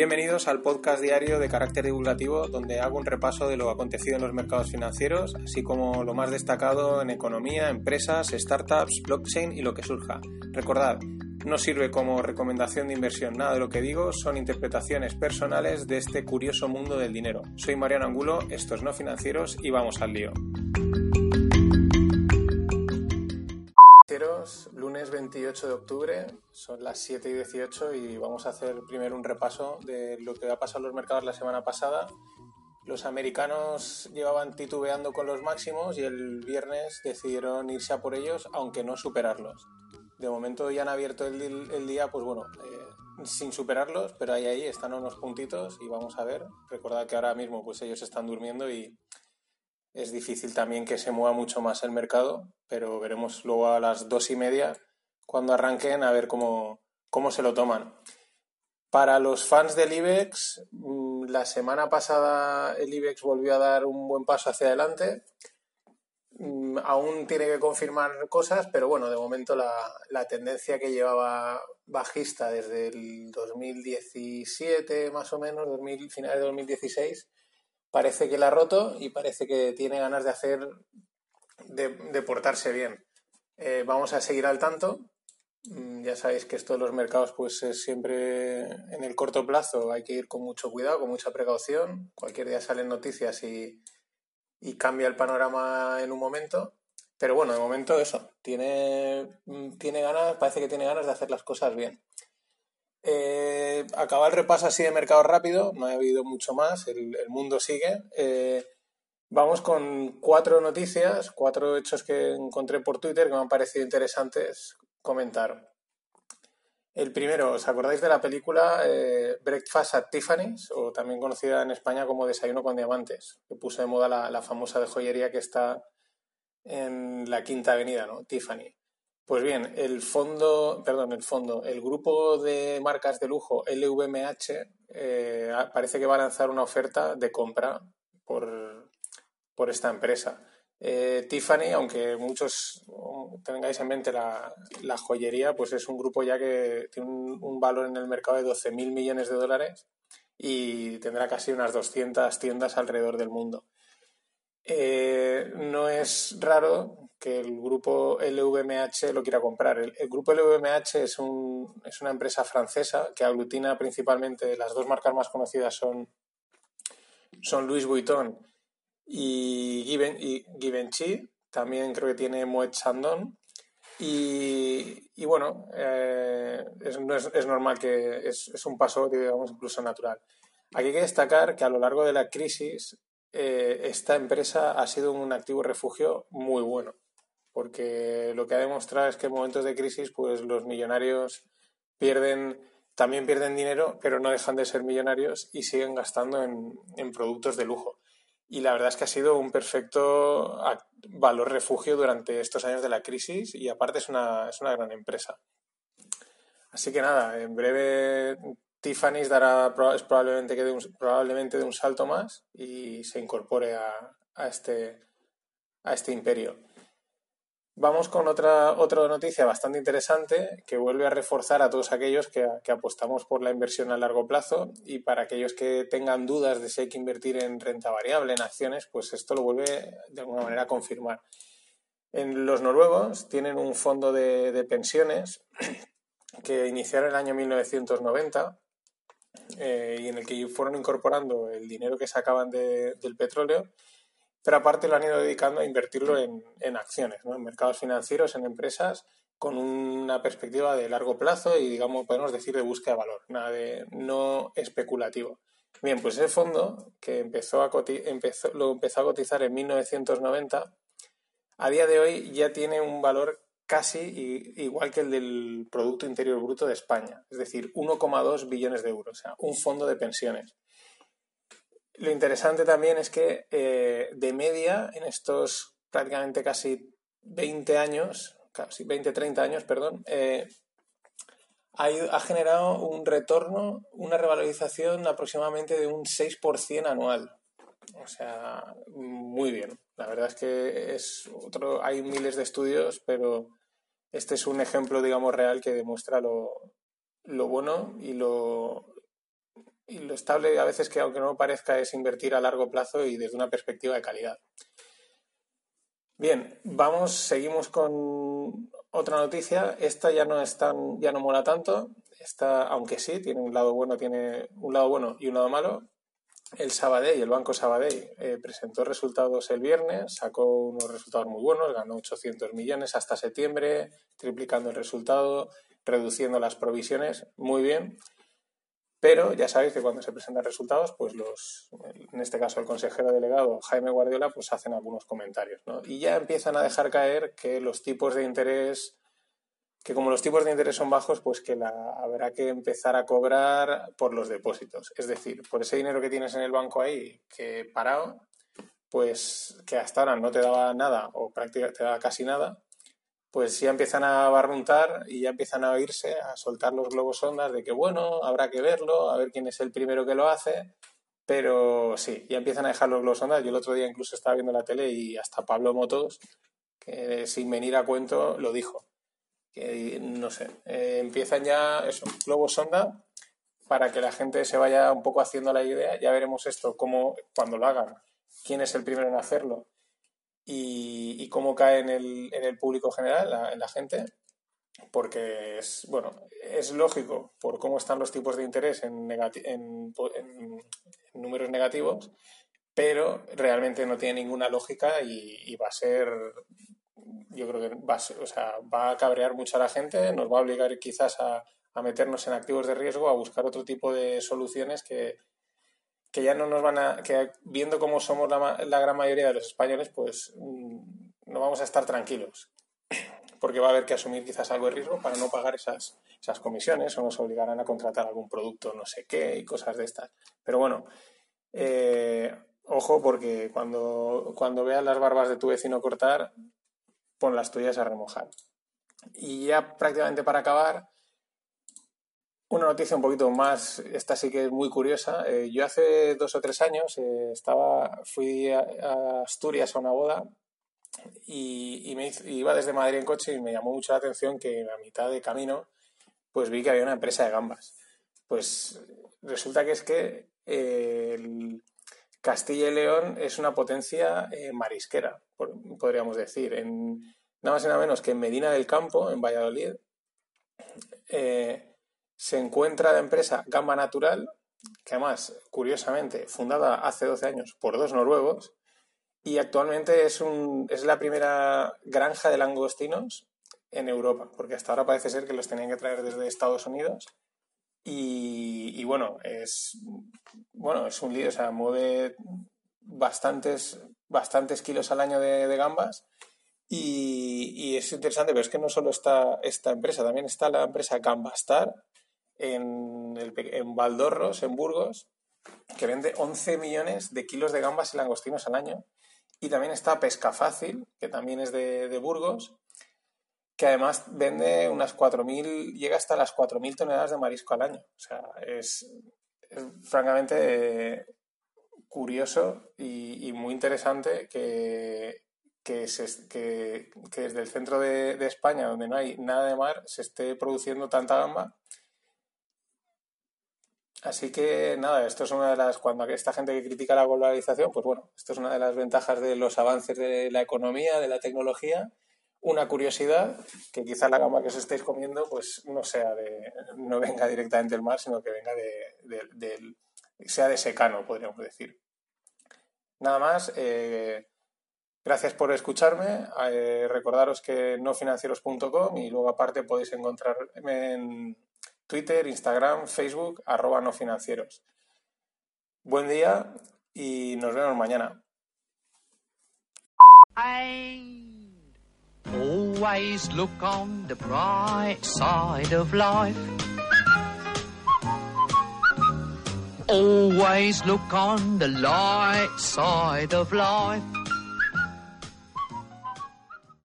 Bienvenidos al podcast diario de carácter divulgativo donde hago un repaso de lo acontecido en los mercados financieros, así como lo más destacado en economía, empresas, startups, blockchain y lo que surja. Recordad, no sirve como recomendación de inversión, nada de lo que digo son interpretaciones personales de este curioso mundo del dinero. Soy Mariano Angulo, estos no financieros y vamos al lío. Lunes 28 de octubre, son las 7 y 18 y vamos a hacer primero un repaso de lo que ha pasado en los mercados la semana pasada. Los americanos llevaban titubeando con los máximos y el viernes decidieron irse a por ellos, aunque no superarlos. De momento ya han abierto el, día, pues bueno, eh, sin superarlos, pero ahí, ahí están unos puntitos y vamos a ver. Recordad que ahora mismo pues ellos están durmiendo y es difícil también que se mueva mucho más el mercado, pero veremos luego a las dos y media cuando arranquen a ver cómo, cómo se lo toman. Para los fans del IBEX, mm, la semana pasada el IBEX volvió a dar un buen paso hacia adelante. Mm, aún tiene que confirmar cosas, pero bueno, de momento la, la tendencia que llevaba bajista desde el 2017 más o menos, 2000, finales de 2016, parece que la ha roto y parece que tiene ganas de hacer, de, portarse bien. Eh, vamos a seguir al tanto. Mm, ya sabéis que esto de los mercados, pues es siempre en el corto plazo, hay que ir con mucho cuidado, con mucha precaución. Cualquier día salen noticias y, cambia el panorama en un momento. Pero bueno, de momento eso, tiene, mm, tiene ganas, parece que tiene ganas de hacer las cosas bien. Eh, acaba el repaso así de mercado rápido, no ha habido mucho más, el, mundo sigue. Eh, vamos con cuatro noticias, cuatro hechos que encontré por Twitter que me han parecido interesantes comentar. El primero, ¿os acordáis de la película eh, Breakfast at Tiffany's, o también conocida en España como Desayuno con Diamantes, que puso de moda la, famosa de joyería que está en la Quinta Avenida, ¿no? Tiffany. Pues bien, el fondo, perdón, el fondo, el grupo de marcas de lujo LVMH eh, parece que va a lanzar una oferta de compra por, esta empresa. Eh, Tiffany, aunque muchos tengáis en mente la, joyería, pues es un grupo ya que tiene un, valor en el mercado de 12.000 millones de dólares y tendrá casi unas 200 tiendas alrededor del mundo. Eh, no es raro que el grupo LVMH lo quiera comprar. El, grupo LVMH es, una empresa francesa que aglutina principalmente, las dos marcas más conocidas son, son Louis Vuitton y, Givenchy, también creo que tiene Moet Chandon. Y, bueno, eh, es, es, normal que es, es un paso, digamos, incluso natural. Aquí hay que destacar que a lo largo de la crisis eh, esta empresa ha sido un activo refugio muy bueno porque lo que ha demostrado es que en momentos de crisis, pues los millonarios pierden, también pierden dinero, pero no dejan de ser millonarios y siguen gastando en, productos de lujo. Y la verdad es que ha sido un perfecto valor refugio durante estos años de la crisis y aparte es una, es una gran empresa. Así que nada, en breve Tiffany's dará es probablemente que de un, probablemente de un salto más y se incorpore a, a, este, a este imperio. Vamos con otra, otra noticia bastante interesante que vuelve a reforzar a todos aquellos que, apostamos por la inversión a largo plazo y para aquellos que tengan dudas de si hay que invertir en renta variable, en acciones, pues esto lo vuelve de alguna manera a confirmar. En los noruegos tienen un fondo de, pensiones que iniciaron en el año 1990 eh, y en el que fueron incorporando el dinero que sacaban del petróleo pero aparte lo han ido dedicando a invertirlo en, acciones, en mercados financieros, en empresas, con una perspectiva de largo plazo y, digamos, podemos decir de búsqueda de valor, nada de no especulativo. Bien, pues ese fondo, que empezó a empezó, lo empezó a cotizar en 1990, a día de hoy ya tiene un valor casi igual que el del Producto Interior Bruto de España, es decir, 1,2 billones de euros, o sea, un fondo de pensiones. Lo interesante también es que eh, de media, en estos prácticamente casi 20 años, casi 20, 30 años, perdón, eh, ha, generado un retorno, una revalorización aproximadamente de un 6% anual. O sea, muy bien. La verdad es que es otro, hay miles de estudios, pero este es un ejemplo, digamos, real que demuestra lo, lo bueno y lo, y lo estable a veces que aunque no parezca es invertir a largo plazo y desde una perspectiva de calidad. Bien, vamos, seguimos con otra noticia. Esta ya no es tan, ya no mola tanto. Esta, aunque sí, tiene un lado bueno, tiene un lado bueno y un lado malo. El Sabadell, el Banco Sabadell, eh, presentó resultados el viernes, sacó unos resultados muy buenos, ganó 800 millones hasta septiembre, triplicando el resultado, reduciendo las provisiones, muy bien. Pero ya sabéis que cuando se presentan resultados, pues los, en este caso el consejero delegado Jaime Guardiola, pues hacen algunos comentarios, ¿no? Y ya empiezan a dejar caer que los tipos de interés, que como los tipos de interés son bajos, pues que habrá que empezar a cobrar por los depósitos. Es decir, por ese dinero que tienes en el banco ahí, que parado, pues que hasta ahora no te daba nada o prácticamente te daba casi nada, pues ya empiezan a barruntar y ya empiezan a oírse, a soltar los globos ondas de que, bueno, habrá que verlo, a ver quién es el primero que lo hace. Pero sí, ya empiezan a dejar los globos ondas. Yo el otro día incluso estaba viendo la tele y hasta Pablo Motos, que sin venir a cuento, lo dijo. Que no sé, eh, empiezan ya eso, globos sonda para que la gente se vaya un poco haciendo la idea. Ya veremos esto, cómo, cuando lo hagan, quién es el primero en hacerlo y, cómo cae en el, en el público general, en la gente, porque es, bueno, es lógico por cómo están los tipos de interés en, en, números negativos, pero realmente no tiene ninguna lógica y, va a ser, yo creo que va a, o sea, va a cabrear mucho a la gente, nos va a obligar quizás a, a meternos en activos de riesgo, a buscar otro tipo de soluciones que, que ya no nos van a, que viendo cómo somos la, la gran mayoría de los españoles, pues mm, no vamos a estar tranquilos, porque va a haber que asumir quizás algo de riesgo para no pagar esas, esas comisiones o nos obligarán a contratar algún producto no sé qué y cosas de estas. Pero bueno, eh, ojo porque cuando, cuando veas las barbas de tu vecino cortar, pon las tuyas a remojar. Y ya prácticamente para acabar, una noticia un poquito más, esta sí que es muy curiosa. Eh, yo hace dos o tres años eh, estaba, fui a, Asturias a una boda y, me iba desde Madrid en coche y me llamó mucho la atención que a mitad de camino pues vi que había una empresa de gambas. Pues resulta que es que eh, Castilla y León es una potencia marisquera, podríamos decir. En, nada más y nada menos que en Medina del Campo, en Valladolid, se encuentra la empresa Gamba Natural, que además, curiosamente, fundada hace 12 años por dos noruegos, y actualmente es, un, es la primera granja de langostinos en Europa, porque hasta ahora parece ser que los tenían que traer desde Estados Unidos. Y, bueno, es bueno, es un lío, o sea, mueve bastantes, bastantes kilos al año de, gambas. Y, y, es interesante, pero es que no solo está esta empresa, también está la empresa Gambastar, en, el, en Valdorros, en Burgos, que vende 11 millones de kilos de gambas y langostinos al año. Y también está Pesca Fácil, que también es de, Burgos, que además vende unas 4.000, llega hasta las 4.000 toneladas de marisco al año. O sea, es, francamente curioso y, muy interesante que, que, que, desde el centro de, de, España, donde no hay nada de mar, se esté produciendo tanta gamba Así que nada, esto es una de las, cuando esta gente que critica la globalización, pues bueno, esto es una de las ventajas de los avances de la economía, de la tecnología. Una curiosidad, que quizá la gama que os estéis comiendo, pues no sea de, no venga directamente del mar, sino que venga de, sea de secano, podríamos decir. Nada más, eh, gracias por escucharme. Eh, recordaros que nofinancieros.com y luego aparte podéis encontrarme en Twitter, Instagram, Facebook, arroba no financieros. Buen día y nos vemos mañana. Always look on the bright side of life. Always look on the light side of life.